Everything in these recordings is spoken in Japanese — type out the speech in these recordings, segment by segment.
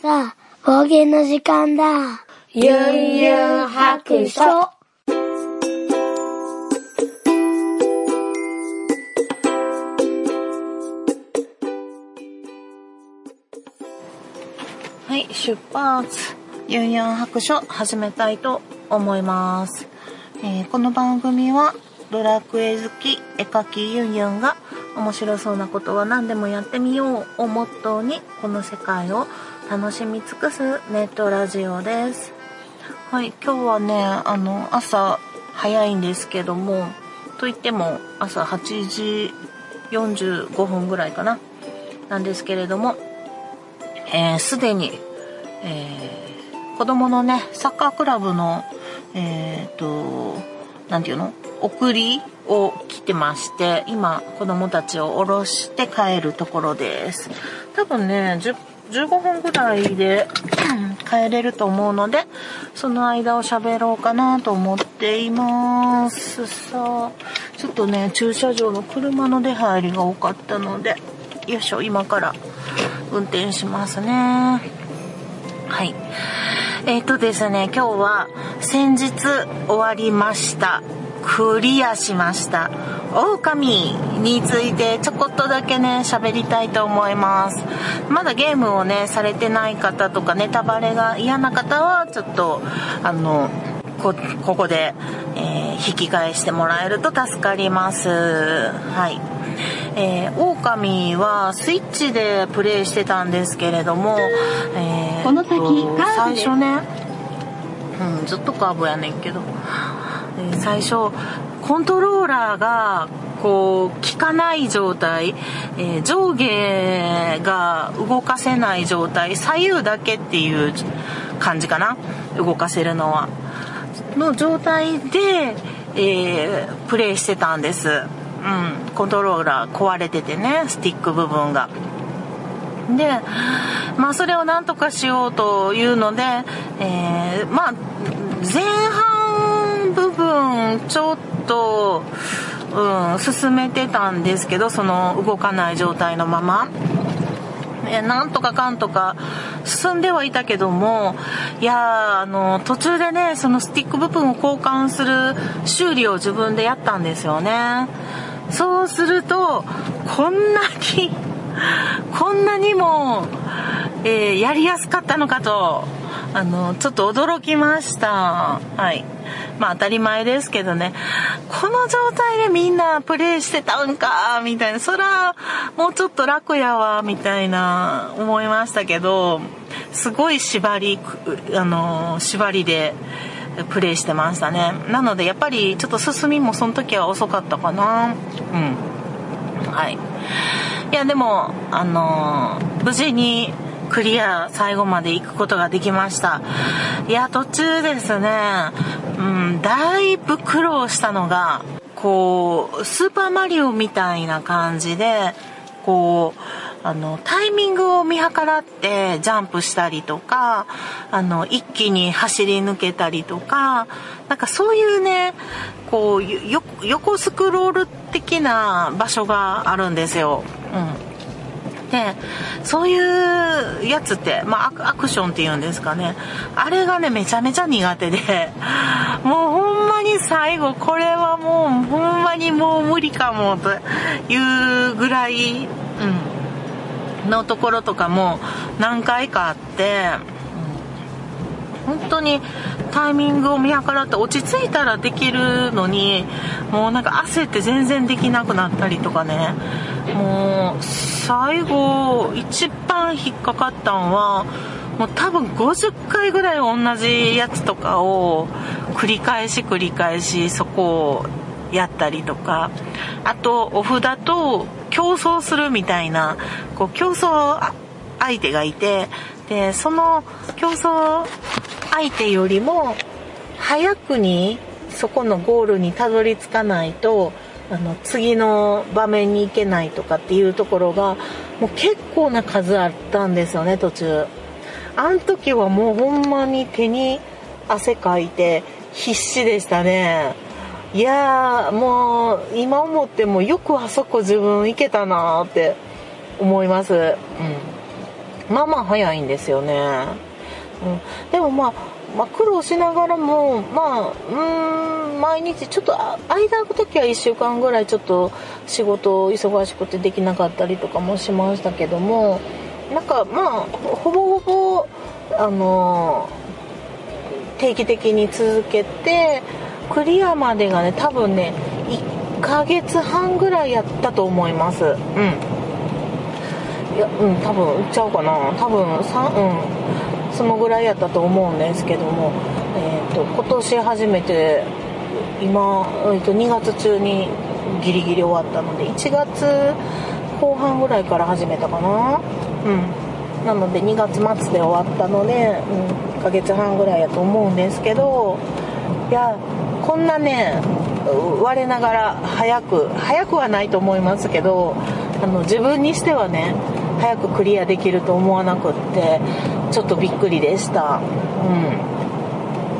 さあ、冒険の時間だ。ユンユン白書。はい、出発。ユンユン白書始めたいと思います。えー、この番組はドラクエ好き絵描きユンユンが面白そうなことは何でもやってみようをモットーにこの世界を楽しみ尽くすネットラジオです。はい、今日はね、あの、朝早いんですけども、といっても朝8時45分ぐらいかな、なんですけれども、えー、すでに、えー、子供のね、サッカークラブの、えっ、ー、と、なんていうの送りを来てまして、今子供たちを降ろして帰るところです。多分ね、10 15分ぐらいで帰れると思うので、その間を喋ろうかなと思っています。さあ、ちょっとね、駐車場の車の出入りが多かったので、よいしょ、今から運転しますね。はい。えっ、ー、とですね、今日は先日終わりました。クリアしました。狼についてちょこっとだけね、喋りたいと思います。まだゲームをね、されてない方とかネタバレが嫌な方は、ちょっと、あの、こ、ここで、えー、引き返してもらえると助かります。はい。えー、狼はスイッチでプレイしてたんですけれども、えー、この先最初ね、うん、ずっとカーブやねんけど、え、最初コントローラーがこう効かない状態、えー、上下が動かせない状態左右だけっていう感じかな動かせるのは。の状態で、えー、プレイしてたんです。うんコントローラー壊れててねスティック部分が。でまあそれをなんとかしようというので、えー、まあ前半分ちょっと、うん、進めてたんですけど、その動かない状態のまま。えなんとかかんとか進んではいたけども、いやあの、途中でね、そのスティック部分を交換する修理を自分でやったんですよね。そうすると、こんなに、こんなにも、えー、やりやすかったのかと、あの、ちょっと驚きました。はい。まあ当たり前ですけどね、この状態でみんなプレイしてたんか、みたいな、そら、もうちょっと楽やわ、みたいな、思いましたけど、すごい縛り、あの、縛りで、プレイしてましたね。なのでやっぱりちょっと進みもその時は遅かったかな。うん。はい。いやでも、あの無事にクリア最後まで行くことができました。いや、途中ですね、うん、だいぶ苦労したのが、こう、スーパーマリオみたいな感じで、こう、あの、タイミングを見計らってジャンプしたりとか、あの、一気に走り抜けたりとか、なんかそういうね、こう、横スクロール的な場所があるんですよ。うん。でそういうやつって、まあ、アクションっていうんですかねあれがねめちゃめちゃ苦手で もうほんまに最後これはもうほんまにもう無理かもというぐらい、うん、のところとかも何回かあって。本当にタイミングを見計らって落ち着いたらできるのにもうなんか焦って全然できなくなったりとかね。もう最後一番引っかかったんはもう多分50回ぐらい同じやつとかを繰り返し繰り返しそこをやったりとか。あとお札と競争するみたいなこう競争相手がいてでその競争相手よりも早くにそこのゴールにたどり着かないとあの次の場面に行けないとかっていうところがもう結構な数あったんですよね途中。あの時はもうほんまに手に汗かいて必死でしたね。いやーもう今思ってもよくあそこ自分行けたなーって思います。うん。まあまあ早いんですよね、うん、でもまあまあ、苦労しながらもまあうん毎日ちょっと間空く時は1週間ぐらいちょっと仕事忙しくてできなかったりとかもしましたけどもなんかまあほぼほぼあの定期的に続けてクリアまでがね多分ね1ヶ月半ぐらいやったと思います。うん。いやうん多分売っちゃおうかな。多分3うん。そのぐらいやったと思うんですけども、えーと、今年初めて今、えーと、2月中にギリギリ終わったので1月後半ぐらいから始めたかな。うん。なので2月末で終わったので、うん、1ヶ月半ぐらいやと思うんですけどいやこんなね我ながら早く早くはないと思いますけどあの自分にしてはね早くクリアできると思わなくってちょっとびっくりでした。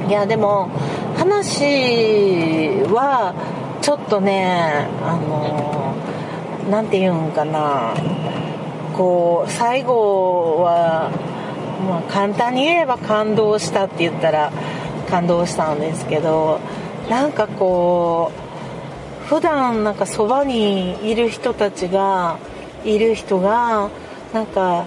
うん。いやでも話はちょっとねあの何て言うんかな。こう最後は、まあ、簡単に言えば感動したって言ったら感動したんですけどなんかこう普段なんかそばにいる人たちがいる人がなんか、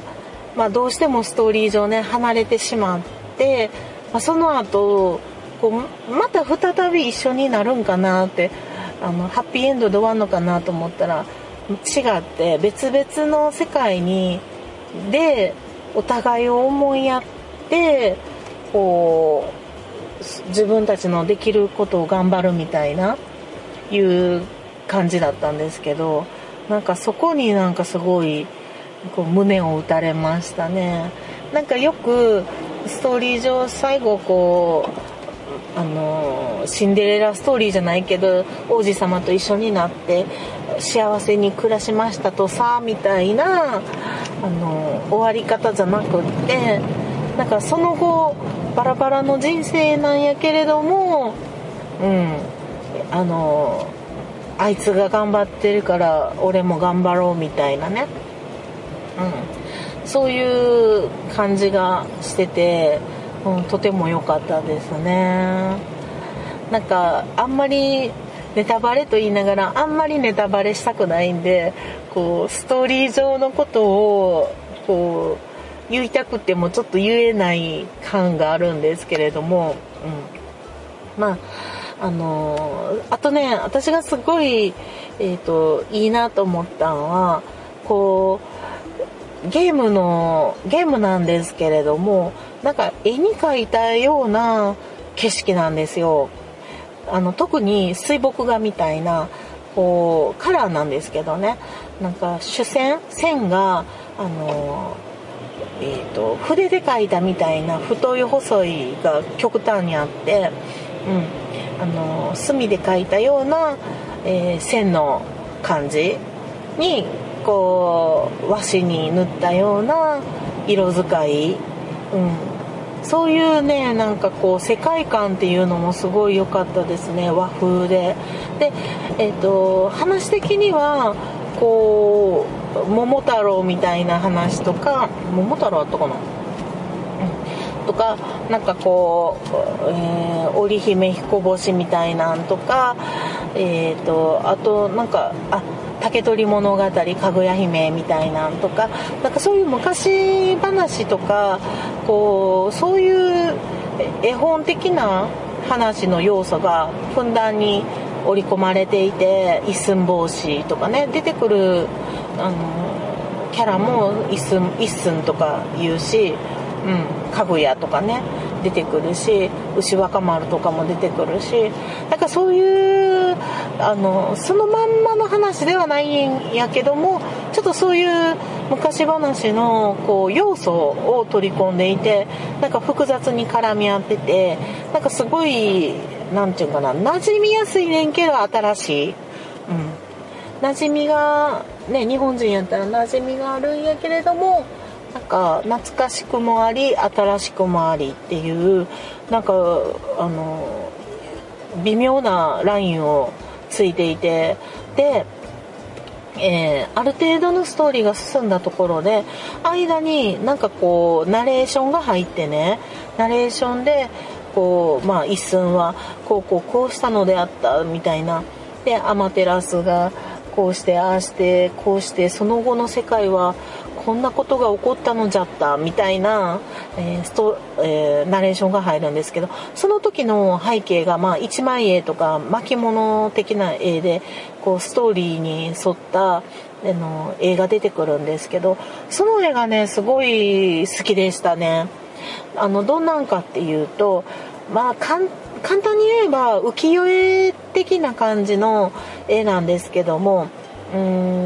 まあ、どうしてもストーリー上ね離れてしまって、まあ、その後こうまた再び一緒になるんかなってあのハッピーエンドで終わるのかなと思ったら違って別々の世界にでお互いを思いやってこう自分たちのできることを頑張るみたいないう感じだったんですけどなんかそこになんかすごいこう胸を打たれましたね。なんかよくストーリー上最後こうあのシンデレラストーリーじゃないけど王子様と一緒になって幸せに暮らしましたとさみたいなあの終わり方じゃなくってなんかその後バラバラの人生なんやけれどもうんあのあいつが頑張ってるから俺も頑張ろうみたいなね。うん、そういう感じがしてて、うん、とても良かったですね。なんかあんまりネタバレと言いながらあんまりネタバレしたくないんでこうストーリー上のことをこう言いたくてもちょっと言えない感があるんですけれども、うん、まああのあとね私がすごい、えー、といいなと思ったのはこうゲームのゲームなんですけれどもなんか絵に描いたような景色なんですよ。あの特に水墨画みたいなこうカラーなんですけどね。なんか主線線があのえーと、筆で描いたみたいな太い細いが極端にあって、うん、あの墨で描いたような、えー、線の感じにこう和紙に塗ったような色使い、うん、そういうねなんかこう世界観っていうのもすごい良かったですね。和風で。で、えーと、話的にはこう桃太郎みたいな話とか桃太郎あったかな？とかなんかこう、えー、織姫彦星みたいなんとかえっ、ー、とあとなんかあ竹取物語かぐや姫みたいなんとかなんかそういう昔話とかこうそういう絵本的な話の要素がふんだんに織り込まれていて一寸法師とかね出てくるあのキャラも一寸一寸とか言うし、うん、かぐやとかね。出てくるし牛若丸とかも出てくるしなんかそういうあのそのまんまの話ではないんやけどもちょっとそういう昔話のこう要素を取り込んでいてなんか複雑に絡み合っててなんかすごい何て言うかな馴染みやすいねんけど新しい。うん馴染みがね日本人やったら馴染みがあるんやけれどもなんか懐かしくもあり新しくもありっていうなんかあの微妙なラインをついていてでえー、ある程度のストーリーが進んだところで間になんかこうナレーションが入ってねナレーションでこうまあ一寸はこうこうこうしたのであったみたいな。でアマテラスがこうしてああしてこうしてその後の世界はこんなことが起こったのじゃったみたいな、えーストえー、ナレーションが入るんですけどその時の背景がまあ一枚絵とか巻物的な絵でこうストーリーに沿ったあの絵が出てくるんですけどその絵がねすごい好きでしたね。あのどんなんかっていうとまあ簡単に言えば浮世絵的な感じの絵なんですけどもう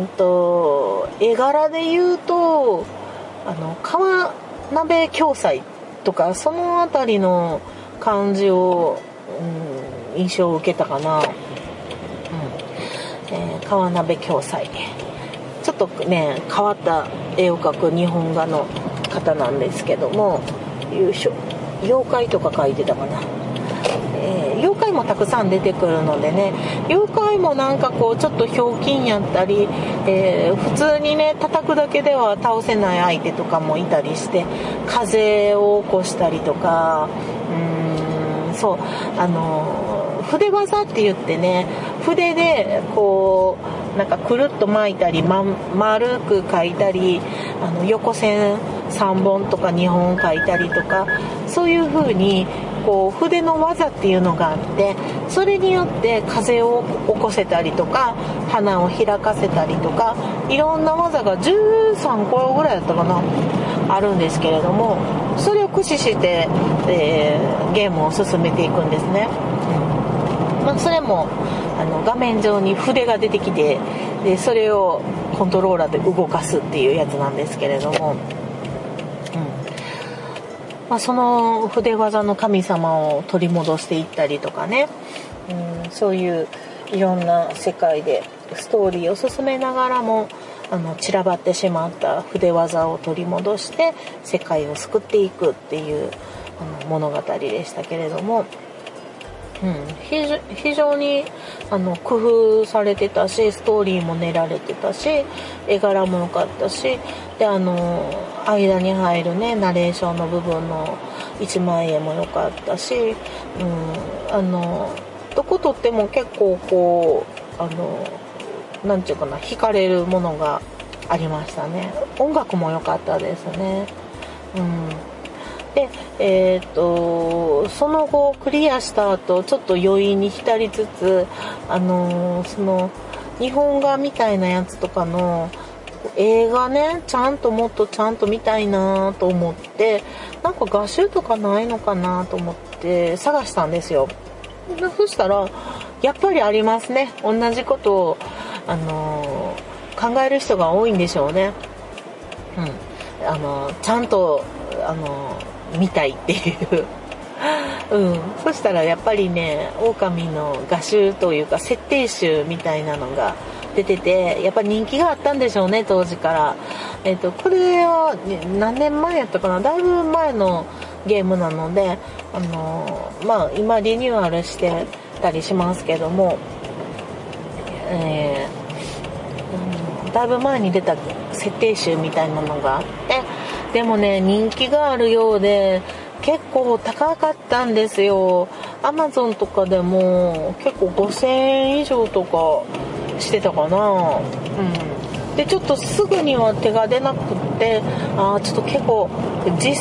んと絵柄で言うとあの川鍋共済とかその辺りの感じを、うん、印象を受けたかな、うん。えー、川鍋共済ちょっとね変わった絵を描く日本画の方なんですけどもよいしょ妖怪とか描いてたかな、怪もたくさん出てくるのでね妖怪もなんかこうちょっとひょうきんやったり、えー、普通にね叩くだけでは倒せない相手とかもいたりして風を起こしたりとかうーんそうあの筆技って言ってね筆でこうなんかくるっと巻いたり、ま、丸く描いたりあの横線3本とか2本描いたりとかそういう風にこう筆の技っていうのがあってそれによって風を起こせたりとか花を開かせたりとかいろんな技が13個ぐらいだったかなあるんですけれどもそれを駆使して、えー、ゲームを進めていくんですね。まあ、それもあの画面上に筆が出てきてでそれをコントローラーで動かすっていうやつなんですけれども。まあ、その筆技の神様を取り戻していったりとかね、うん、そういういろんな世界でストーリーを進めながらもあの散らばってしまった筆技を取り戻して世界を救っていくっていうあの物語でしたけれども。うん、非常にあの工夫されてたしストーリーも練られてたし絵柄も良かったしであの間に入るねナレーションの部分の1万円も良かったし、うん、あのどこ撮っても結構こうあの何て言うかな惹かれるものがありましたね。音楽も良かったですね。うん。で、えーと、その後クリアした後ちょっと余韻に浸りつつ、あのー、その日本画みたいなやつとかの映画ねちゃんともっとちゃんと見たいなと思ってなんか画集とかないのかなと思って探したんですよ。そしたらやっぱりありますね。同じことを、あのー、考える人が多いんでしょうね。うん。あのー、ちゃんとあの見たいっていう。うん、そしたらやっぱりね狼の画集というか設定集みたいなのが出ててやっぱ人気があったんでしょうね当時から、えーと、これは何年前やったかな？だいぶ前のゲームなのであのまあ今リニューアルしてたりしますけども、えー、うん、だいぶ前に出た設定集みたいなのがあってでもね人気があるようで結構高かったんですよ。アマゾンとかでも結構5000円以上とかしてたかな。うん。でちょっとすぐには手が出なくってあちょっと結構実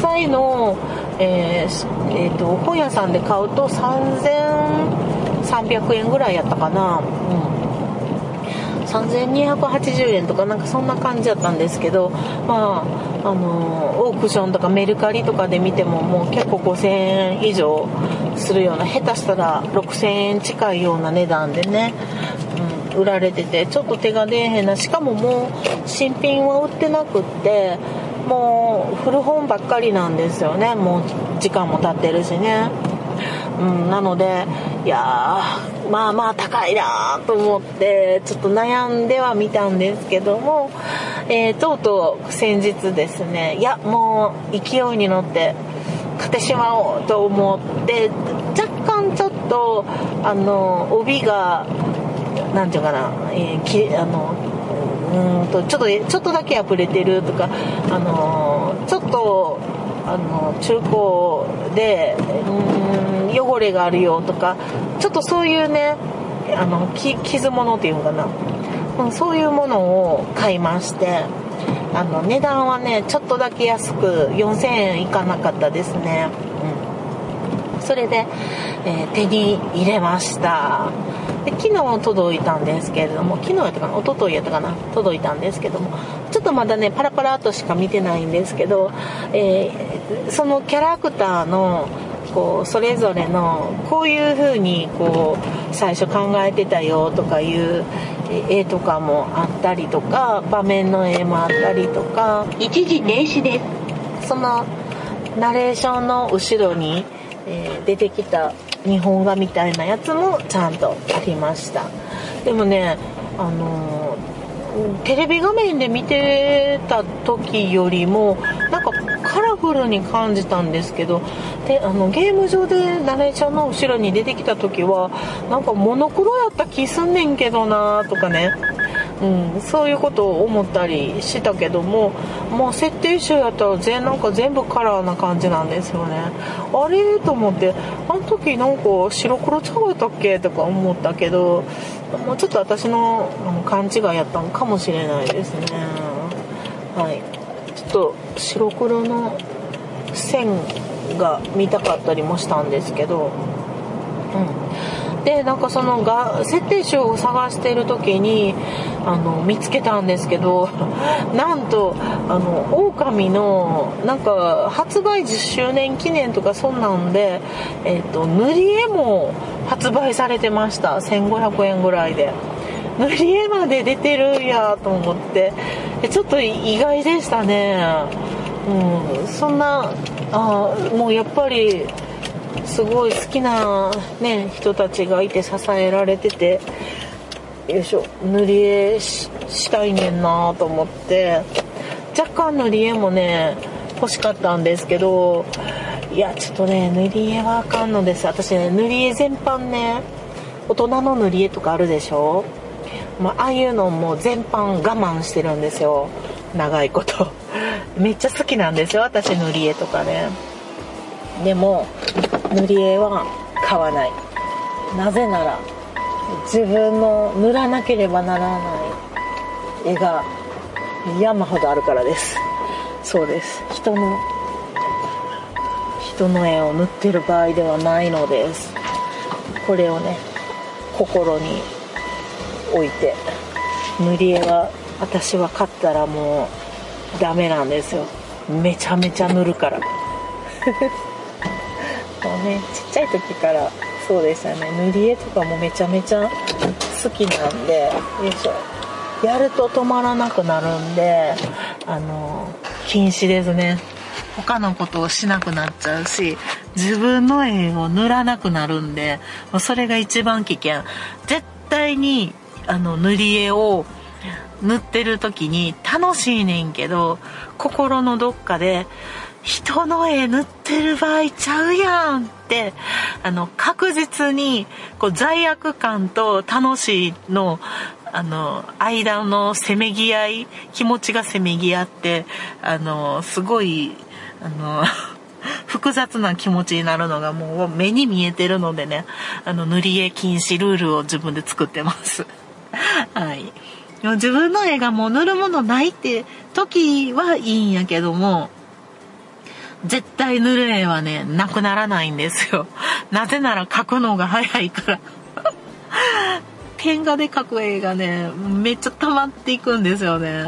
際のえーえーと本屋さんで買うと3300円ぐらいやったかな。うん。3280円とかなんかそんな感じだったんですけどまああのオークションとかメルカリとかで見てももう結構5000円以上するような下手したら6000円近いような値段でね、うん、売られててちょっと手が出えへんなしかももう新品は売ってなくってもう古本ばっかりなんですよねもう時間も経ってるしね。うん、なのでいやまあまあ高いなと思ってちょっと悩んではみたんですけども、えー、とうとう先日ですねいやもう勢いに乗って買ってしまおうと思って若干ちょっとあの帯がなんていうかな、えー、きあのうんとちょっとちょっとだけ破れてるとかあのちょっとあの中古でうん汚れがあるよとかちょっとそういうねあの傷物っていうのかな、うん、そういうものを買いましてあの値段はねちょっとだけ安く4000円いかなかったですね、うん、それで、えー、手に入れました。で昨日届いたんですけれども昨日やったかな一昨日やったかな届いたんですけどもとまだねパラパラとしか見てないんですけど、えー、そのキャラクターのこうそれぞれのこういう風にこう最初考えてたよとかいう絵とかもあったりとか場面の絵もあったりとか。一時停止です。そのナレーションの後ろに、えー、出てきた日本画みたいなやつもちゃんとありました。でもねあのテレビ画面で見てた時よりもなんかカラフルに感じたんですけどであのゲーム上でナレーションの後ろに出てきた時はなんかモノクロやった気すんねんけどなとかね。うん、そういうことを思ったりしたけどももう設定集やったら全なんか全部カラーな感じなんですよね。あれ？と思ってあの時なんか白黒ちゃうやったっけ？とか思ったけどもうちょっと私の勘違いやったのかもしれないですね。はい。ちょっと白黒の線が見たかったりもしたんですけど。うん。でなんかそのが設定集を探してる時にあの見つけたんですけど なんとあの狼のなんか発売10周年記念とかそんなんで、えーと、塗り絵も発売されてました。1500円ぐらいで。塗り絵まで出てるんやと思って。ちょっと意外でしたね。うんそんなあもうやっぱりすごい好きな、ね、人たちがいて支えられてて。よいしょ。塗り絵したいねんなと思って。若干塗り絵もね欲しかったんですけどいやちょっとね塗り絵はあかんのです。私ね塗り絵全般ね大人の塗り絵とかあるでしょ、まああいうのも全般我慢してるんですよ。長いこと。めっちゃ好きなんですよ私塗り絵とかね。でも塗り絵は買わない。なぜなら自分の塗らなければならない絵が山ほどあるからです。そうです。人の人の絵を塗ってる場合ではないのです。これをね心に置いて。塗り絵は私は買ったらもうダメなんですよ。めちゃめちゃ塗るから。そうねちっちゃい時からそうでしたね。塗り絵とかもめちゃめちゃ好きなんでよいしょ。やると止まらなくなるんであの禁止ですね。他のことをしなくなっちゃうし自分の絵を塗らなくなるんでもうそれが一番危険。絶対にあの塗り絵を塗ってる時に楽しいねんけど心のどっかで人の絵塗ってる場合ちゃうやんってあの確実にこう罪悪感と楽しいのあの間のせめぎ合い気持ちがせめぎ合ってあのすごいあの 複雑な気持ちになるのがもう目に見えてるのでねあの塗り絵禁止ルールを自分で作ってます。はい。自分の絵がもう塗るものないって時はいいんやけども絶対塗る絵はね、なくならないんですよ。なぜなら描くのが早いから。ペン画で描く絵がね、めっちゃ溜まっていくんですよね。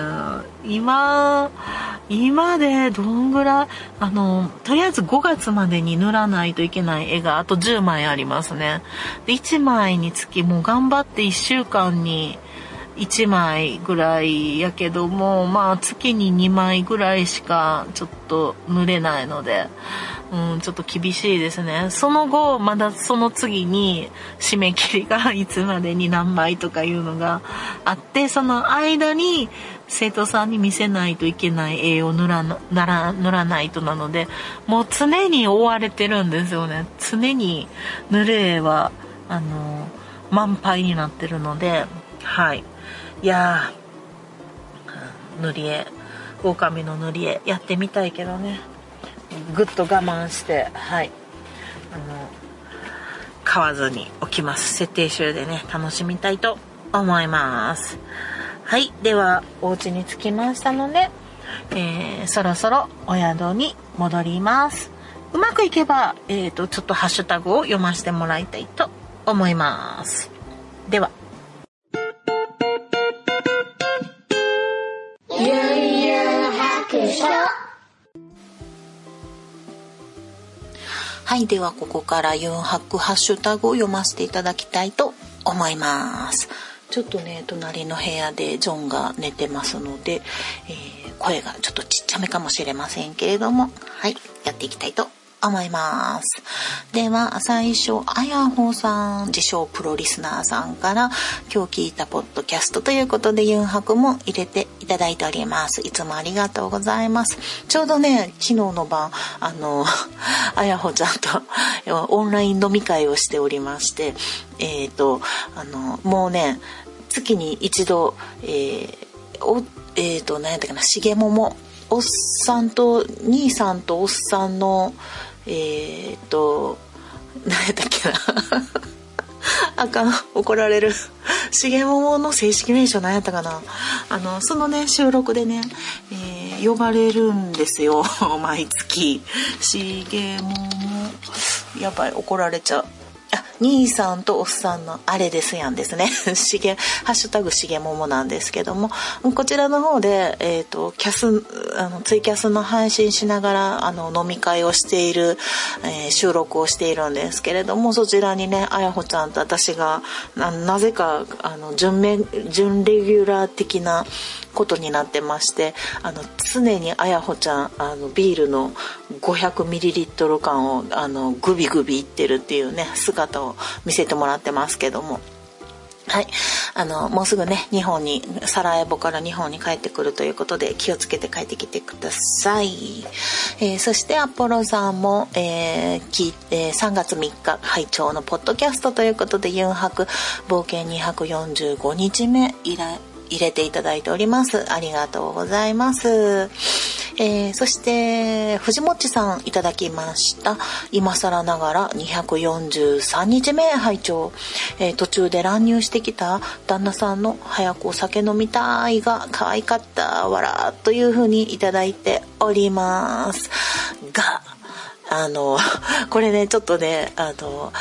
今、今でどんぐらい、あの、とりあえず5月までに塗らないといけない絵があと10枚ありますね。で、1枚につきもう頑張って1週間に1枚ぐらいやけどもまあ月に2枚ぐらいしかちょっと塗れないので、うん、ちょっと厳しいですねその後まだその次に締め切りが いつまでに何枚とかいうのがあってその間に生徒さんに見せないといけない絵を塗らなら塗らないとなのでもう常に追われてるんですよね常に塗る絵はあの満杯になってるので、はい。いやー、塗り絵、狼の塗り絵やってみたいけどね。ぐっと我慢して、はい。あの、買わずに置きます。設定集でね、楽しみたいと思います。はい。では、お家に着きましたので、えー、そろそろお宿に戻ります。うまくいけば、え、ー、と、ちょっとハッシュタグを読ませてもらいたいと思います。では。はい。では、ここから4泊ハッシュタグを読ませていただきたいと思います。ちょっとね、隣の部屋でジョンが寝てますので、えー、声がちょっとちっちゃめかもしれませんけれども、はい。やっていきたいと思います。思いますでは、最初、あやほさん、自称プロリスナーさんから、今日聞いたポッドキャストということで、ユンハクも入れていただいております。いつもありがとうございます。ちょうどね、昨日の晩、あの、あやほちゃんと オンライン飲み会をしておりまして、えっ、ー、と、あの、もうね、月に一度、えー、お、えっ、ー、と、何やったかな、しげもも、おっさんと、兄さんとおっさんの、えー、っと何やったっけな。あかん。怒られる。重桃の正式名称何やったかな。あのそのね収録でね、えー、呼ばれるんですよ。毎月。重桃。やばい怒られちゃう。兄さんとおっさんのあれですやんですね。しげ、ハッシュタグしげももなんですけども、こちらの方で、えっ、ー、と、キャス、あの、ツイキャスの配信しながら、あの、飲み会をしている、えー、収録をしているんですけれども、そちらにね、あやほちゃんと私が、なぜか、あの、準め、準レギュラー的なことになってまして、あの、常にあやほちゃん、あの、ビールの 500ml 缶を、あの、グビグビいってるっていうね、姿を見せてもらってますけども。はい。あの、もうすぐね、日本に、サラエボから日本に帰ってくるということで、気をつけて帰ってきてください。えー、そして、アポロさんも、えー、きえー、3月3日、拝聴のポッドキャストということで、ユンハク、冒険245日目、以来、入れていただいております。ありがとうございます。えー、そして、藤もちさんいただきました。今更ながら243日目拝聴、えー、途中で乱入してきた旦那さんの早くお酒飲みたいが可愛かった、わら、という風にいただいております。が、あの、これね、ちょっとね、あの、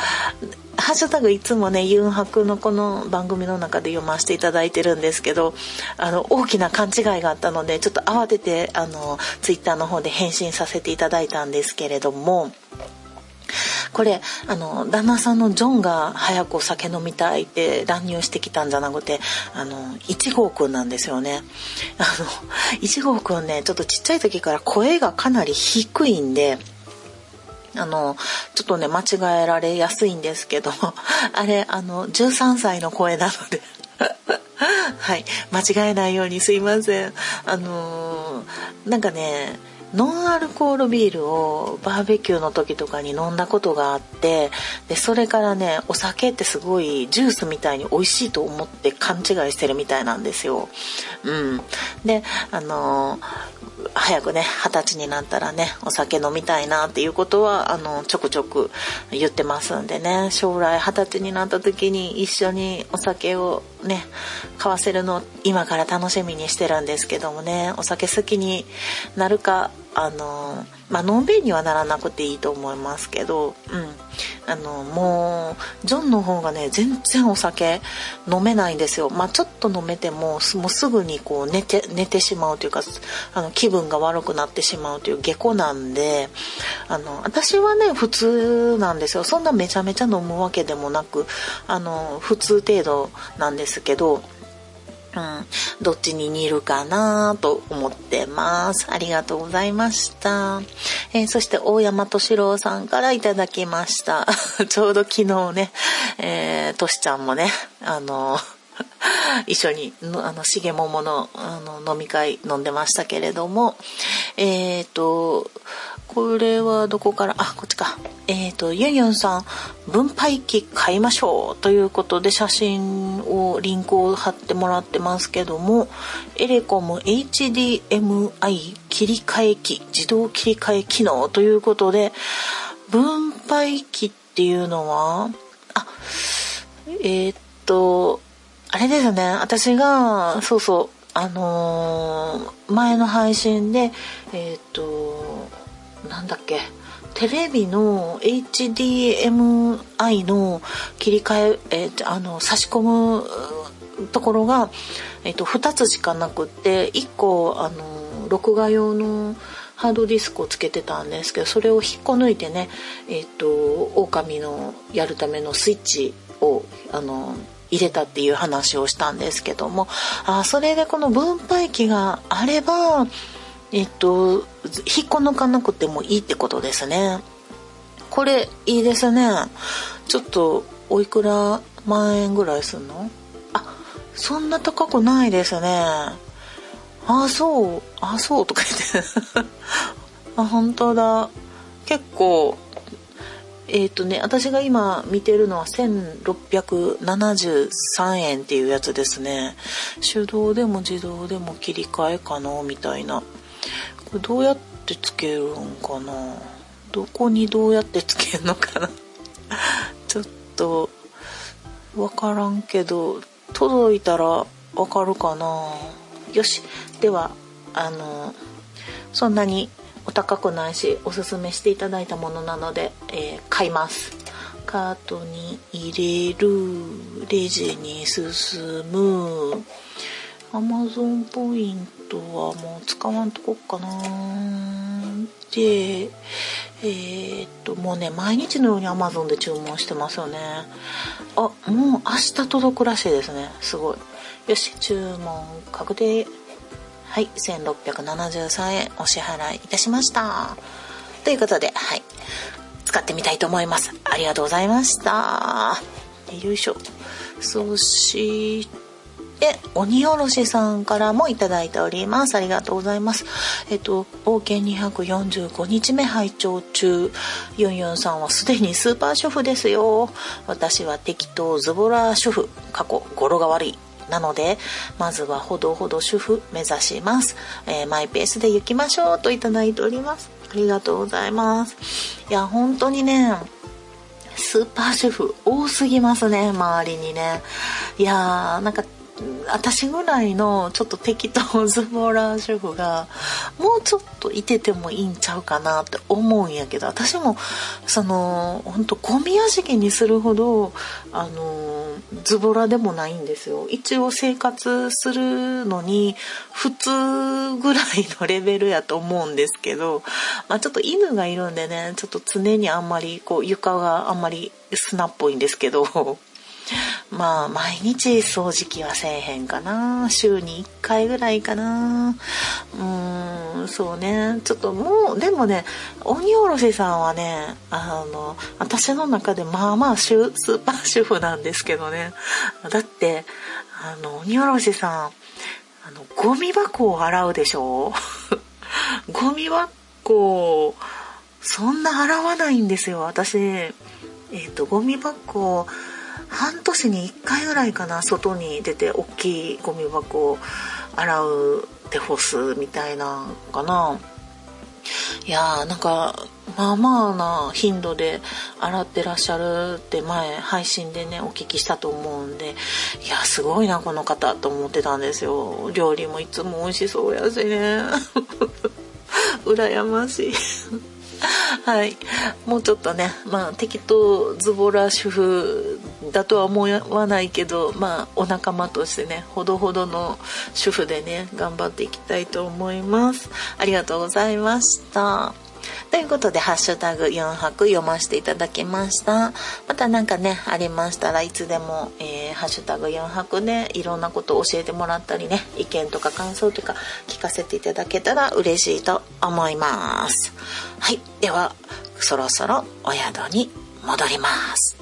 ハッシュタグいつもね、ユンハクのこの番組の中で読ませていただいてるんですけど、あの、大きな勘違いがあったので、ちょっと慌てて、あの、ツイッターの方で返信させていただいたんですけれども、これあの旦那さんのジョンが早くお酒飲みたいって乱入してきたんじゃなくてあの1号くんなんですよね。あの1号くんねちょっとちっちゃい時から声がかなり低いんであの、ちょっとね、間違えられやすいんですけど、あれ、あの、13歳の声なので はい、間違えないようにすいません。あのー、なんかね、ノンアルコールビールをバーベキューの時とかに飲んだことがあってでそれからねお酒ってすごいジュースみたいに美味しいと思って勘違いしてるみたいなんですよ。うん、であの早くね二十歳になったらねお酒飲みたいなっていうことはあのちょくちょく言ってますんでね。将来二十歳になった時に一緒にお酒をね買わせるの今から楽しみにしてるんですけどもね。お酒好きになるかあのまあのんびりにはならなくていいと思いますけどうん。あのもうジョンの方がね全然お酒飲めないんですよ。まあちょっと飲めてももうすぐにこう寝て寝てしまうというかあの気分が悪くなってしまうという下戸なんであの私はね普通なんですよ。そんなめちゃめちゃ飲むわけでもなくあの普通程度なんですけどうん、どっちに似るかなと思ってます。ありがとうございました。えー、そして大山敏郎さんからいただきました。ちょうど昨日ね、えー、としちゃんもね、あの 一緒にあの重桃のあの飲み会飲んでましたけれどもえっ、ー、とこれはどこからあこっちかえっ、ー、とユンユンさん分配器買いましょうということで写真をリンクを貼ってもらってますけどもエレコム HDMI 切り替え機自動切り替え機能ということで分配器っていうのはあえっ、とあれですね。私がそうそうあのー、前の配信でえっ、となんだっけ。テレビの HDMI の切り替ええー、あの差し込むところが、えーと、2つしかなくって1個あの録画用のハードディスクをつけてたんですけどそれを引っこ抜いてねえっ、ー、と狼のやるためのスイッチをあの入れたっていう話をしたんですけどもあそれでこの分配器があればえっと引っこ抜かなくてもいいってことですね。これいいですね。ちょっとおいくら万円ぐらいすんの？あそんな高くないですね。あそうあそうとか言って。あ本当だ。結構えっ、ー、とね私が今見てるのは1673円っていうやつですね。手動でも自動でも切り替え可能みたいな。これどうやってつけるんかな？どこにどうやってつけるのかな？ちょっと分からんけど届いたら分かるかな？よし。ではあのそんなにお高くないしおすすめしていただいたものなので、えー、買います。カートに入れる。レジに進む。アマゾンポイントはもう使わんとこっかな。でえー、っともうね毎日のようにアマゾンで注文してますよね。あもう明日届くらしいですね。すごい。よし注文確定。はい1673円お支払いいたしました。ということではい。使ってみたいと思います。ありがとうございました。よいしょ。そしてで、鬼おろしさんからもいただいております。ありがとうございます。えっと、冒険245日目拝聴中。ユンユンさんはすでにスーパー主婦ですよ。私は適当ズボラ主婦。過去、語呂が悪い。なので、まずはほどほど主婦目指します。えー、マイペースで行きましょうといただいております。ありがとうございます。いや、本当にね、スーパー主婦多すぎますね、周りにね。いやー、なんか私ぐらいのちょっと適当ズボラ主婦がもうちょっといててもいいんちゃうかなって思うんやけど私もその本当ゴミ屋敷にするほどあのズボラでもないんですよ。一応生活するのに普通ぐらいのレベルやと思うんですけど、まあ、ちょっと犬がいるんでねちょっと常にあんまりこう床があんまり砂っぽいんですけど。まあ毎日掃除機はせえへんかな。週に1回ぐらいかな。うーんそうね。ちょっともうでもね鬼おろしさんはねあの私の中でまあまあスーパー主婦なんですけどね。だってあの鬼おろしさんあのゴミ箱を洗うでしょ？ゴミ箱そんな洗わないんですよ私。えっ、ー、とゴミ箱を半年に1回ぐらいかな外に出て大きいゴミ箱を洗うで干すみたいなかな。いやーなんかまあまあな頻度で洗ってらっしゃるって前配信でねお聞きしたと思うんでいやすごいなこの方と思ってたんですよ。料理もいつも美味しそうやしね 羨ましい。はい。もうちょっとね、まあ適当ズボラ主婦だとは思わないけど、まあお仲間としてね、ほどほどの主婦でね、頑張っていきたいと思います。ありがとうございました。ということで、ハッシュタグ4泊読ませていただきました。また何かね、ありましたらいつでも、えー、ハッシュタグ4泊でいろんなことを教えてもらったりね、意見とか感想とか聞かせていただけたら嬉しいと思います。はい。では、そろそろお宿に戻ります。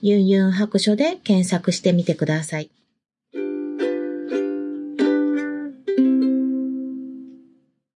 ユンユン白書で検索してみてください。